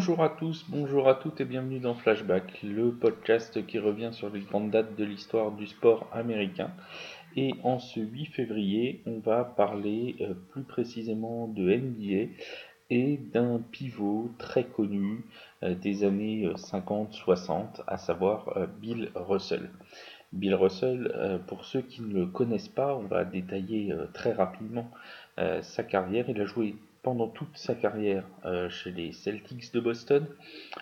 Bonjour à tous, bonjour à toutes et bienvenue dans Flashback, le podcast qui revient sur les grandes dates de l'histoire du sport américain. Et en ce 8 février, on va parler euh, plus précisément de NBA et d'un pivot très connu euh, des années 50-60, euh, à savoir Bill Russell. Bill Russell, pour ceux qui ne le connaissent pas, on va détailler très rapidement sa carrière. Il a joué pendant toute sa carrière euh, chez les Celtics de Boston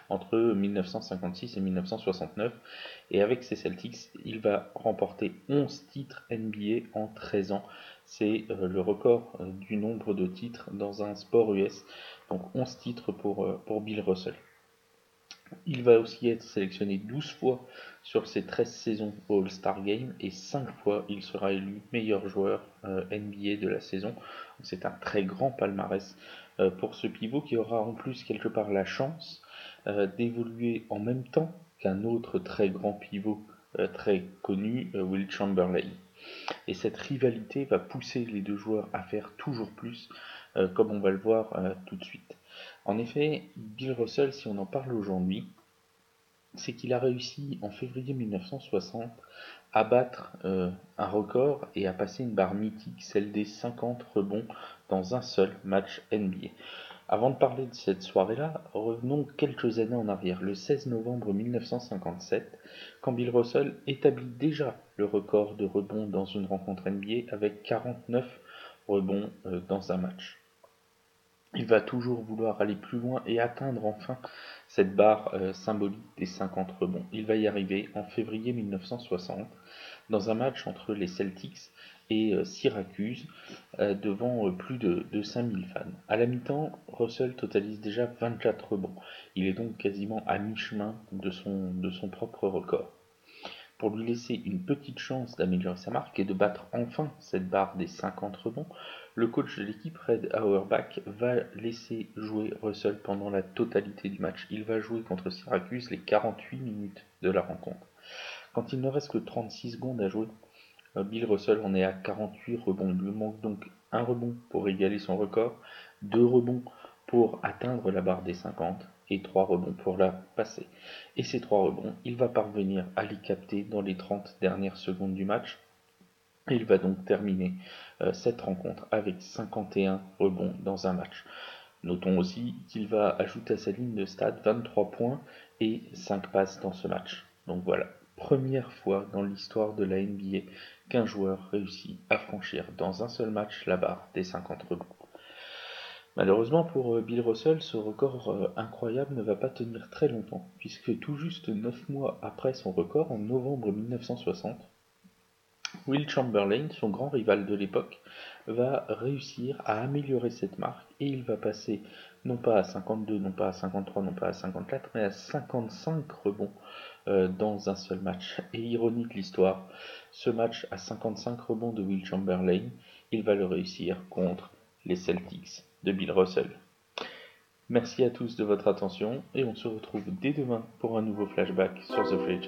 entre 1956 et 1969 et avec ces Celtics il va remporter 11 titres NBA en 13 ans. C'est euh, le record euh, du nombre de titres dans un sport US donc 11 titres pour, pour Bill Russell il va aussi être sélectionné 12 fois sur ses 13 saisons All-Star Game et 5 fois il sera élu meilleur joueur euh, NBA de la saison. C'est un très grand palmarès euh, pour ce pivot qui aura en plus quelque part la chance euh, d'évoluer en même temps qu'un autre très grand pivot très connu, Will Chamberlain. Et cette rivalité va pousser les deux joueurs à faire toujours plus, comme on va le voir tout de suite. En effet, Bill Russell, si on en parle aujourd'hui, c'est qu'il a réussi en février 1960 à battre euh, un record et à passer une barre mythique, celle des 50 rebonds dans un seul match NBA. Avant de parler de cette soirée-là, revenons quelques années en arrière, le 16 novembre 1957, quand Bill Russell établit déjà le record de rebonds dans une rencontre NBA avec 49 rebonds euh, dans un match. Il va toujours vouloir aller plus loin et atteindre enfin cette barre euh, symbolique des 50 rebonds. Il va y arriver en février 1960 dans un match entre les Celtics et euh, Syracuse euh, devant plus de, de 5000 fans. À la mi-temps, Russell totalise déjà 24 rebonds. Il est donc quasiment à mi-chemin de son, de son propre record pour lui laisser une petite chance d'améliorer sa marque et de battre enfin cette barre des 50 rebonds, le coach de l'équipe, Red Auerbach, va laisser jouer Russell pendant la totalité du match. Il va jouer contre Syracuse les 48 minutes de la rencontre. Quand il ne reste que 36 secondes à jouer, euh, Bill Russell en est à 48 rebonds. Il lui manque donc un rebond pour égaler son record, deux rebonds pour atteindre la barre des 50 et 3 rebonds pour la passer. Et ces 3 rebonds, il va parvenir à les capter dans les 30 dernières secondes du match. il va donc terminer euh, cette rencontre avec 51 rebonds dans un match. Notons aussi qu'il va ajouter à sa ligne de stade 23 points et 5 passes dans ce match. Donc voilà, première fois dans l'histoire de la NBA qu'un joueur réussit à franchir dans un seul match la barre des 50 rebonds. Malheureusement pour euh, Bill Russell, ce record euh, incroyable ne va pas tenir très longtemps, puisque tout juste 9 mois après son record, en novembre 1960, Will Chamberlain, son grand rival de l'époque, va réussir à améliorer cette marque et il va passer non pas à 52, non pas à 53, non pas à 54, mais à 55 rebonds euh, dans un seul match. Et ironie de l'histoire, ce match à 55 rebonds de Will Chamberlain, il va le réussir contre les Celtics de Bill Russell. Merci à tous de votre attention et on se retrouve dès demain pour un nouveau flashback sur The Free